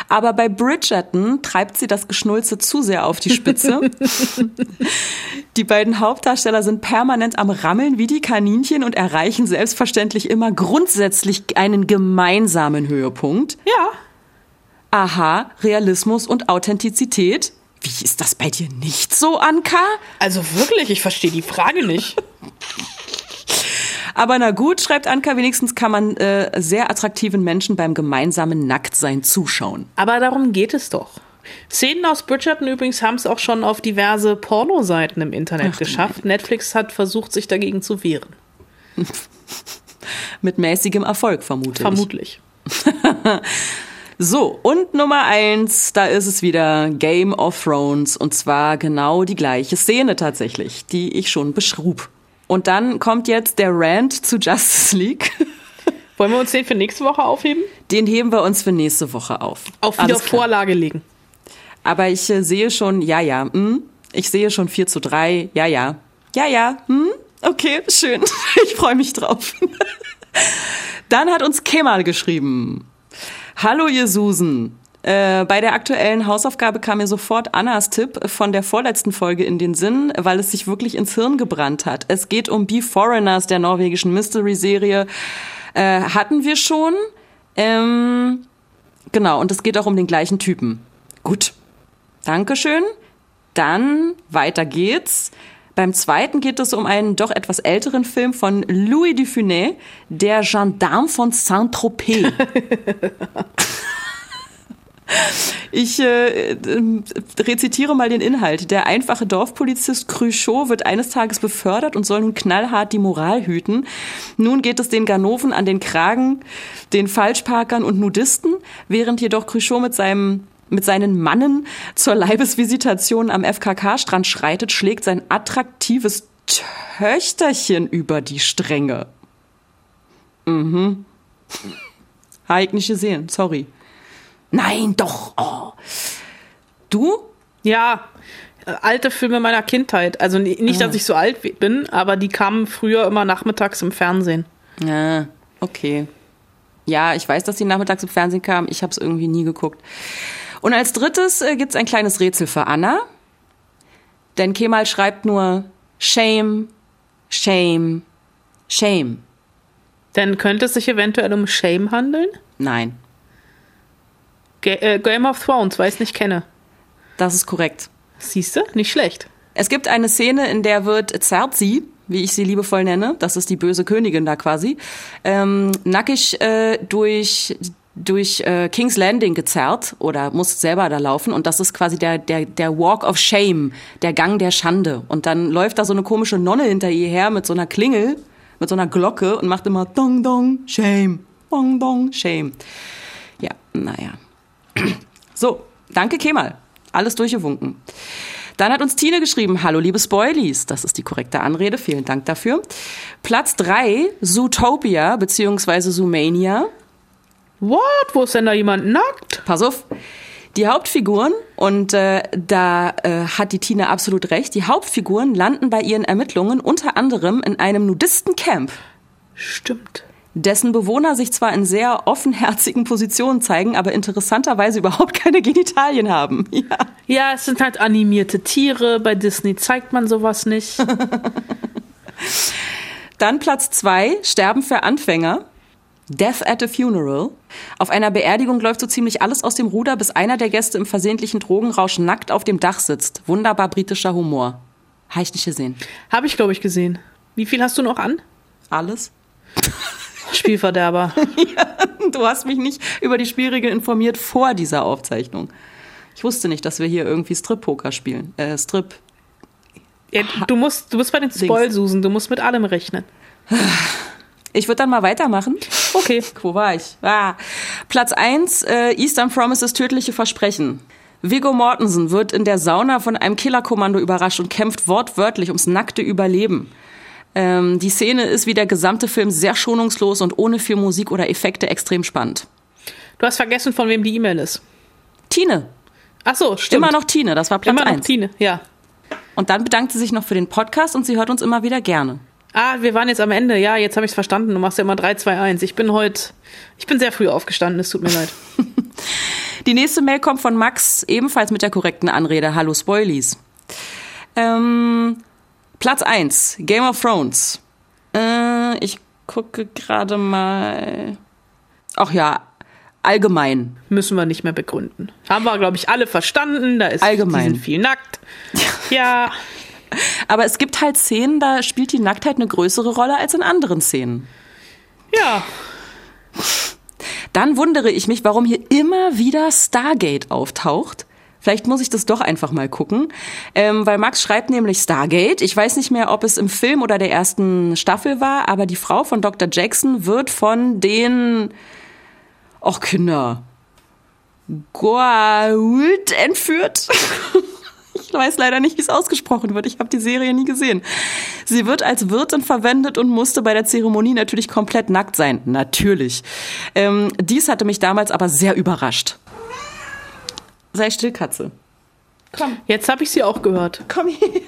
Aber bei Bridgerton treibt sie das Geschnulze zu sehr auf die Spitze. die beiden Hauptdarsteller sind permanent am Rammeln wie die Kaninchen und erreichen selbstverständlich immer grundsätzlich einen gemeinsamen Höhepunkt. Ja, Aha, Realismus und Authentizität. Wie ist das bei dir nicht so, Anka? also wirklich, ich verstehe die Frage nicht. Aber na gut, schreibt Anka, wenigstens kann man äh, sehr attraktiven Menschen beim gemeinsamen Nacktsein zuschauen. Aber darum geht es doch. Szenen aus Bridgerton übrigens haben es auch schon auf diverse Pornoseiten im Internet Ach, geschafft. Netflix hat versucht, sich dagegen zu wehren. Mit mäßigem Erfolg, vermute Vermutlich. ich. So, und Nummer eins, da ist es wieder Game of Thrones. Und zwar genau die gleiche Szene tatsächlich, die ich schon beschrub. Und dann kommt jetzt der Rant zu Justice League. Wollen wir uns den für nächste Woche aufheben? Den heben wir uns für nächste Woche auf. Auf wieder. Vorlage legen. Aber ich äh, sehe schon, ja, ja, hm, ich sehe schon 4 zu 3, ja, ja, ja, ja, hm, okay, schön, ich freue mich drauf. Dann hat uns Kemal geschrieben. Hallo ihr Susen. Äh, bei der aktuellen Hausaufgabe kam mir sofort Annas Tipp von der vorletzten Folge in den Sinn, weil es sich wirklich ins Hirn gebrannt hat. Es geht um Be Foreigners der norwegischen Mystery-Serie. Äh, hatten wir schon. Ähm, genau, und es geht auch um den gleichen Typen. Gut, Dankeschön. Dann weiter geht's. Beim zweiten geht es um einen doch etwas älteren Film von Louis Dufunet, der Gendarme von Saint-Tropez. Ich äh, äh, rezitiere mal den Inhalt. Der einfache Dorfpolizist Cruchot wird eines Tages befördert und soll nun knallhart die Moral hüten. Nun geht es den Ganoven an den Kragen, den Falschparkern und Nudisten, während jedoch Cruchot mit seinem mit seinen Mannen zur Leibesvisitation am FKK-Strand schreitet, schlägt sein attraktives Töchterchen über die Stränge. Mhm. Habe ich nicht gesehen, sorry. Nein, doch. Oh. Du? Ja, äh, alte Filme meiner Kindheit. Also ni- nicht, Ah. dass ich so alt bin, aber die kamen früher immer nachmittags im Fernsehen. Ja, okay. Ja, ich weiß, dass die nachmittags im Fernsehen kam. Ich habe es irgendwie nie geguckt. Und als drittes äh, gibt's ein kleines Rätsel für Anna. Denn Kemal schreibt nur Shame, Shame, Shame. Dann könnte es sich eventuell um Shame handeln. Nein, Ga äh, Game of Thrones, weil ich es nicht kenne. das ist korrekt. Siehst du? Nicht schlecht. Es gibt eine Szene, in der wird Zerzi, wie ich sie liebevoll nenne, das ist die böse Königin da quasi, ähm, nackig äh, durch durch äh, King's Landing gezerrt oder muss selber da laufen und das ist quasi der der der Walk of Shame, der Gang der Schande und dann läuft da so eine komische Nonne hinter ihr her mit so einer Klingel, mit so einer Glocke und macht immer dong dong Shame, dong dong Shame. Ja, naja. So, danke Kemal. Alles durchgewunken. Dann hat uns Tine geschrieben, hallo liebe Spoilies. Das ist die korrekte Anrede, vielen Dank dafür. Platz drei Zootopia beziehungsweise Zoomania. What? Wo ist denn da jemand nackt? Pass auf. Die Hauptfiguren, und äh, da äh, hat die Tine absolut recht, die Hauptfiguren landen bei ihren Ermittlungen unter anderem in einem Nudistencamp, Stimmt. dessen Bewohner sich zwar in sehr offenherzigen Positionen zeigen, aber interessanterweise überhaupt keine Genitalien haben. Ja. Ja, es sind halt animierte Tiere. Bei Disney zeigt man sowas nicht. Dann Platz zwei, Sterben für Anfänger. Death at a Funeral. Auf einer Beerdigung läuft so ziemlich alles aus dem Ruder, bis einer der Gäste im versehentlichen Drogenrausch nackt auf dem Dach sitzt. Wunderbar britischer Humor. Habe ich nicht gesehen. Habe ich, glaube ich, gesehen. Wie viel hast du noch an? Alles? Spielverderber. Du hast mich nicht über die Spielregeln informiert vor dieser Aufzeichnung. Ich wusste nicht, dass wir hier irgendwie Strip-Poker spielen. Äh, Strip. Ja, du musst, du bist bei den Spoilsusen, du musst mit allem rechnen. Ich würde dann mal weitermachen. Okay. Wo war ich? Ah. Platz eins: äh, Eastern Promises tödliche Versprechen. Viggo Mortensen wird in der Sauna von einem Killerkommando überrascht und kämpft wortwörtlich ums nackte Überleben. Ähm, die Szene ist wie der gesamte Film sehr schonungslos und ohne viel Musik oder Effekte extrem spannend. Du hast vergessen, von wem die E-Mail ist. Tine. Ach so, stimmt. Immer noch Tine, das war Platz Immer noch eins. Tine, ja. Und dann bedankt sie sich noch für den Podcast und sie hört uns immer wieder gerne. Ah, wir waren jetzt am Ende. Ja, jetzt habe ich es verstanden. Du machst ja immer 3, 2, 1. Ich bin heute, ich bin sehr früh aufgestanden. Es tut mir leid. Die nächste Mail kommt von Max, ebenfalls mit der korrekten Anrede. Hallo Spoilies. Ähm, Platz eins Game of Thrones. Äh, ich gucke gerade mal. Ach ja, allgemein. Müssen wir nicht mehr begründen. Haben wir, glaube ich, alle verstanden. Da ist Allgemein. Viel nackt. Ja. Aber es gibt halt Szenen, da spielt die Nacktheit eine größere Rolle als in anderen Szenen. Ja. Dann wundere ich mich, warum hier immer wieder Stargate auftaucht. Vielleicht muss ich das doch einfach mal gucken, ähm, weil Max schreibt nämlich Stargate. Ich weiß nicht mehr, ob es im Film oder der ersten Staffel war, aber die Frau von Dr. Jackson wird von den, ach Kinder, Goa'uld entführt. Ich weiß leider nicht, wie es ausgesprochen wird. Ich habe die Serie nie gesehen. Sie wird als Wirtin verwendet und musste bei der Zeremonie natürlich komplett nackt sein. Natürlich. Ähm, dies hatte mich damals aber sehr überrascht. Sei still, Katze. Komm. Jetzt habe ich sie auch gehört. Komm hier.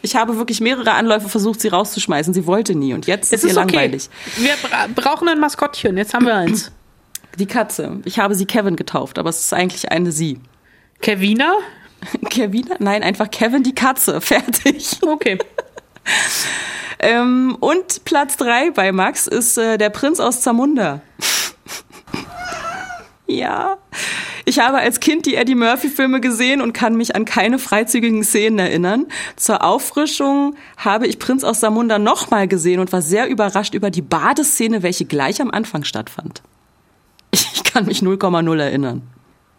Ich habe wirklich mehrere Anläufe versucht, sie rauszuschmeißen. Sie wollte nie. Und jetzt Es ist ihr ist okay. langweilig. Wir bra brauchen ein Maskottchen. Jetzt haben wir eins. Die Katze. Ich habe sie Kevin getauft, aber es ist eigentlich eine sie. Kevina? Kevin? Nein, einfach Kevin die Katze. Fertig. Okay. Ähm, und Platz drei bei Max ist äh, der Prinz aus Zamunda. ja. Ich habe als Kind die Eddie Murphy-Filme gesehen und kann mich an keine freizügigen Szenen erinnern. Zur Auffrischung habe ich Prinz aus Zamunda nochmal gesehen und war sehr überrascht über die Badeszene, welche gleich am Anfang stattfand. Ich kann mich 0,0 erinnern.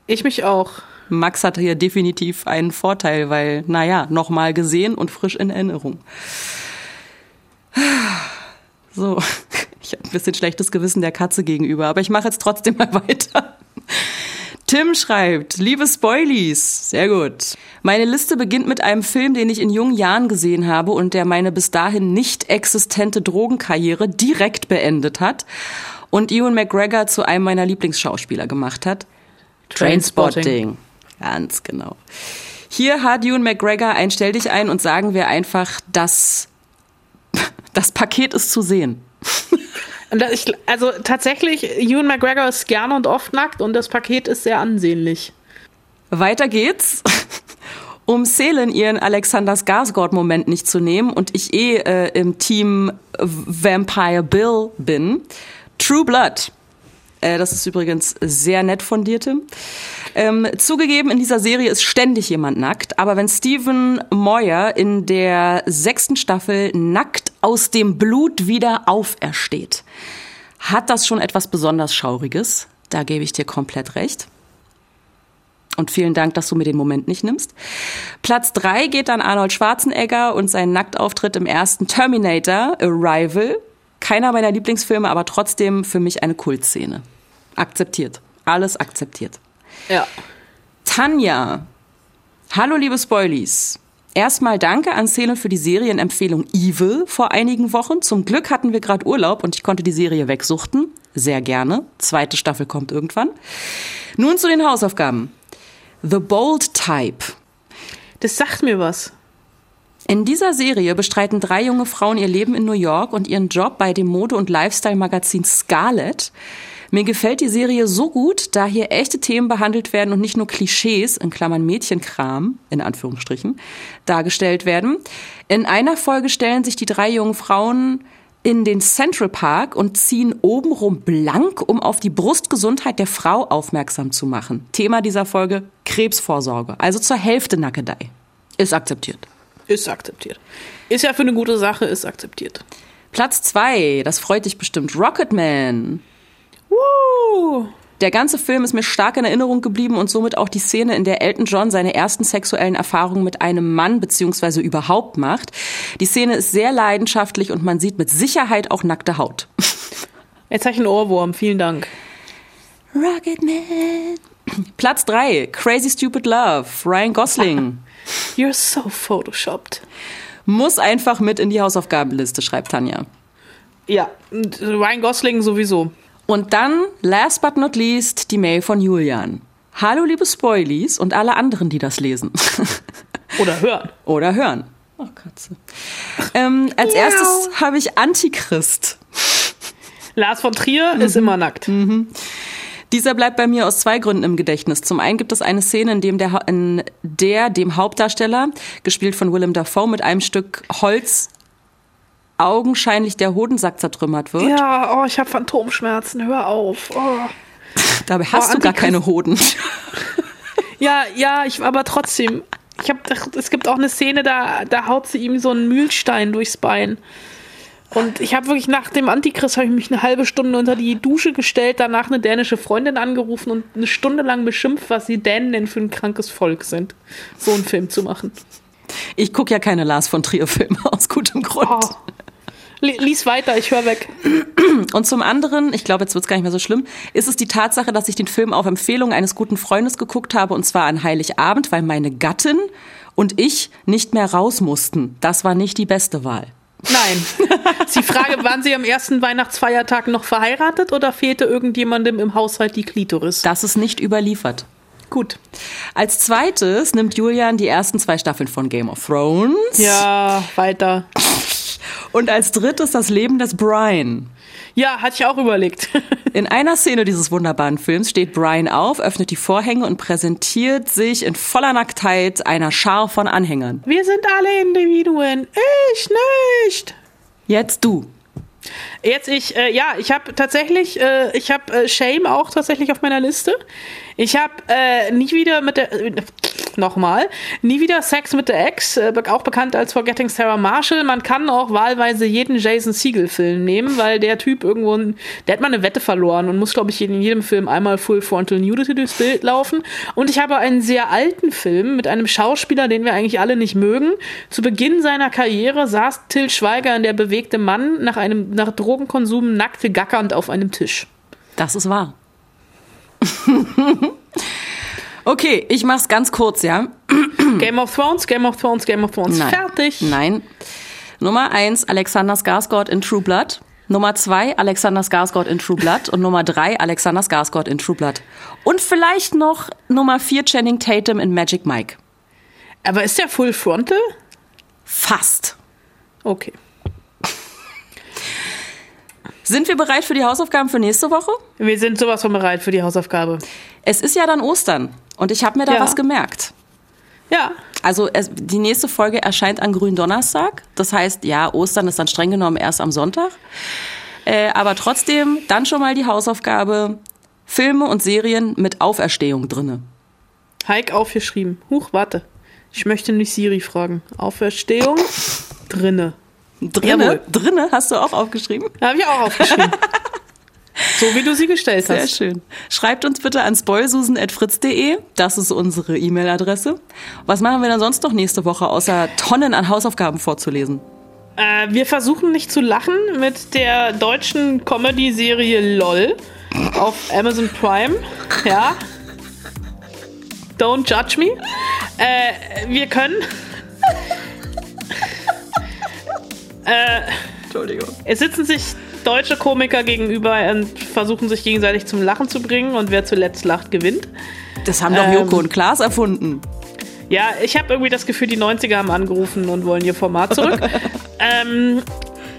Ich mich auch. Max hatte hier definitiv einen Vorteil, weil, naja, nochmal gesehen und frisch in Erinnerung. So, ich habe ein bisschen schlechtes Gewissen der Katze gegenüber, aber ich mache jetzt trotzdem mal weiter. Tim schreibt, liebe Spoilies, sehr gut. Meine Liste beginnt mit einem Film, den ich in jungen Jahren gesehen habe und der meine bis dahin nicht existente Drogenkarriere direkt beendet hat und Ewan McGregor zu einem meiner Lieblingsschauspieler gemacht hat. Trainspotting. Ganz genau. Hier hat Ewan McGregor ein Stell dich ein und sagen wir einfach, dass das Paket ist zu sehen. Ich, also tatsächlich, Ewan McGregor ist gerne und oft nackt und das Paket ist sehr ansehnlich. Weiter geht's. Um Selen ihren Alexander Skarsgård-Moment nicht zu nehmen und ich eh äh, im Team Vampire Bill bin. True Blood. Äh, das ist übrigens sehr nett von dir, Tim. Ähm, zugegeben, in dieser Serie ist ständig jemand nackt, aber wenn Stephen Moyer in der sechsten Staffel nackt aus dem Blut wieder aufersteht, hat das schon etwas besonders Schauriges. Da gebe ich dir komplett recht. Und vielen Dank, dass du mir den Moment nicht nimmst. Platz drei geht an Arnold Schwarzenegger und seinen Nacktauftritt im ersten Terminator, Arrival. Keiner meiner Lieblingsfilme, aber trotzdem für mich eine Kultszene. Akzeptiert. Alles akzeptiert. Ja. Tanja. Hallo, liebe Spoilies. Erstmal danke an Szene für die Serienempfehlung Evil vor einigen Wochen. Zum Glück hatten wir gerade Urlaub und ich konnte die Serie wegsuchten. Sehr gerne. Zweite Staffel kommt irgendwann. Nun zu den Hausaufgaben. The Bold Type. Das sagt mir was. In dieser Serie bestreiten drei junge Frauen ihr Leben in New York und ihren Job bei dem Mode- und Lifestyle-Magazin Scarlet. Mir gefällt die Serie so gut, da hier echte Themen behandelt werden und nicht nur Klischees, in Klammern Mädchenkram, in Anführungsstrichen, dargestellt werden. In einer Folge stellen sich die drei jungen Frauen in den Central Park und ziehen obenrum blank, um auf die Brustgesundheit der Frau aufmerksam zu machen. Thema dieser Folge Krebsvorsorge, also zur Hälfte Nackedei. Ist akzeptiert. Ist akzeptiert. Ist ja für eine gute Sache, ist akzeptiert. Platz zwei, das freut dich bestimmt, Rocketman. Woo! Der ganze Film ist mir stark in Erinnerung geblieben und somit auch die Szene, in der Elton John seine ersten sexuellen Erfahrungen mit einem Mann beziehungsweise überhaupt macht. Die Szene ist sehr leidenschaftlich und man sieht mit Sicherheit auch nackte Haut. Jetzt habe ich einen Ohrwurm. Vielen Dank. Rocketman. Platz drei, Crazy Stupid Love, Ryan Gosling. You're so photoshopped. Muss einfach mit in die Hausaufgabenliste, schreibt Tanja. Ja, und Ryan Gosling sowieso. Und dann, last but not least, die Mail von Julian. Hallo liebe Spoilies und alle anderen, die das lesen. Oder hören. Oder hören. Oh, Katze. Ähm, als Miau. erstes habe ich Antichrist. Lars von Trier ist immer nackt. Dieser bleibt bei mir aus zwei Gründen im Gedächtnis. Zum einen gibt es eine Szene, in, dem der, Ha- in der dem Hauptdarsteller, gespielt von Willem Dafoe, mit einem Stück Holz augenscheinlich der Hodensack zertrümmert wird. Ja, oh, ich habe Phantomschmerzen. Hör auf. Oh. Dabei hast Oh, du gar keine Hoden. Ja, ja, ich aber trotzdem. Ich hab, es gibt auch eine Szene, da, da haut sie ihm so einen Mühlstein durchs Bein. Und ich habe wirklich nach dem Antichrist habe ich mich eine halbe Stunde unter die Dusche gestellt, danach eine dänische Freundin angerufen und eine Stunde lang beschimpft, was die Dänen denn für ein krankes Volk sind, so einen Film zu machen. Ich gucke ja keine Lars von Trier Filme aus gutem Grund. Oh. Lies weiter, ich höre weg. Und zum anderen, ich glaube, jetzt wird's gar nicht mehr so schlimm, ist es die Tatsache, dass ich den Film auf Empfehlung eines guten Freundes geguckt habe, und zwar an Heiligabend, weil meine Gattin und ich nicht mehr raus mussten. Das war nicht die beste Wahl. Nein. Die Frage, waren Sie am ersten Weihnachtsfeiertag noch verheiratet oder fehlte irgendjemandem im Haushalt die Klitoris? Das ist nicht überliefert. Gut. Als zweites nimmt Julian die ersten zwei Staffeln von Game of Thrones. Ja, weiter. Und als drittes das Leben des Brian. Ja, hatte ich auch überlegt. In einer Szene dieses wunderbaren Films steht Brian auf, öffnet die Vorhänge und präsentiert sich in voller Nacktheit einer Schar von Anhängern. Wir sind alle Individuen. Ich nicht. Jetzt du. Jetzt ich, äh, ja, ich habe tatsächlich, äh, ich habe äh, Shame auch tatsächlich auf meiner Liste. Ich habe äh, nie wieder mit der, nochmal, nie wieder Sex mit der Ex, äh, auch bekannt als Forgetting Sarah Marshall. Man kann auch wahlweise jeden Jason Siegel-Film nehmen, weil der Typ irgendwo, der hat mal eine Wette verloren und muss, glaube ich, in jedem Film einmal Full Frontal Nudity durchs Bild laufen. Und ich habe einen sehr alten Film mit einem Schauspieler, den wir eigentlich alle nicht mögen. Zu Beginn seiner Karriere saß Till Schweiger in der bewegte Mann nach einem, nach Drogenkonsum nackte gackernd auf einem Tisch. Das ist wahr. okay, ich mach's ganz kurz, ja. Game of Thrones, Game of Thrones, Game of Thrones. Nein. Fertig. Nein. Nummer eins, Alexander Skarsgård in True Blood. Nummer zwei, Alexander Skarsgård in True Blood. Und Nummer drei, Alexander Skarsgård in True Blood. Und vielleicht noch Nummer vier, Channing Tatum in Magic Mike. Aber ist der Full Frontal? Fast. Okay. Sind wir bereit für die Hausaufgaben für nächste Woche? Wir sind sowas von bereit für die Hausaufgabe. Es ist ja dann Ostern und ich habe mir da Ja. was gemerkt. Ja. Also es, die nächste Folge erscheint an Gründonnerstag. Das heißt, ja, Ostern ist dann streng genommen erst am Sonntag. Äh, aber trotzdem dann schon mal die Hausaufgabe. Filme und Serien mit Auferstehung drinne. Heik aufgeschrieben. Huch, warte. Ich möchte nicht Siri fragen. Auferstehung? Drinne. Drinne? Jawohl. Drinne hast du auch aufgeschrieben? Habe ich auch aufgeschrieben. so wie du sie gestellt Sehr hast. schön. Schreibt uns bitte an spoilsusen.fritz.de. Das ist unsere E-Mail-Adresse. Was machen wir dann sonst noch nächste Woche, außer Tonnen an Hausaufgaben vorzulesen? Äh, wir versuchen nicht zu lachen mit der deutschen Comedy-Serie LOL auf Amazon Prime. Ja. Don't judge me. Äh, wir können. äh, Entschuldigung. es sitzen sich deutsche Komiker gegenüber und versuchen sich gegenseitig zum Lachen zu bringen und wer zuletzt lacht, gewinnt. Das haben doch Ähm. Joko und Klaas erfunden. Ja, ich habe irgendwie das Gefühl, die 90er haben angerufen und wollen ihr Format zurück. ähm,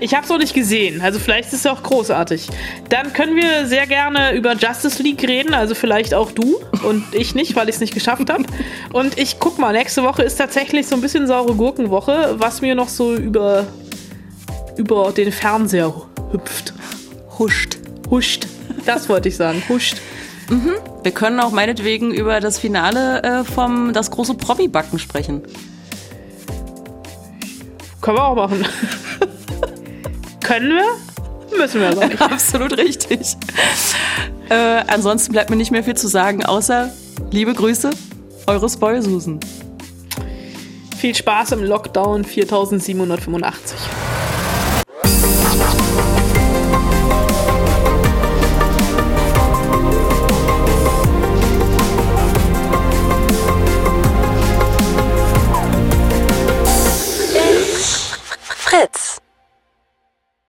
ich habe es noch nicht gesehen, also vielleicht ist es auch großartig. Dann können wir sehr gerne über Justice League reden, also vielleicht auch du und ich nicht, weil ich es nicht geschafft habe. Und ich guck mal, nächste Woche ist tatsächlich so ein bisschen saure Gurkenwoche, was mir noch so über, über den Fernseher hüpft. Huscht. Huscht. Das wollte ich sagen. Huscht. Wir können auch meinetwegen über das Finale äh, vom Das große Promi-Backen sprechen. Können wir auch machen. Können wir? Müssen wir aber nicht. Absolut richtig. Äh, ansonsten bleibt mir nicht mehr viel zu sagen, außer liebe Grüße, eure Spoilsusen. Viel Spaß im Lockdown 4785.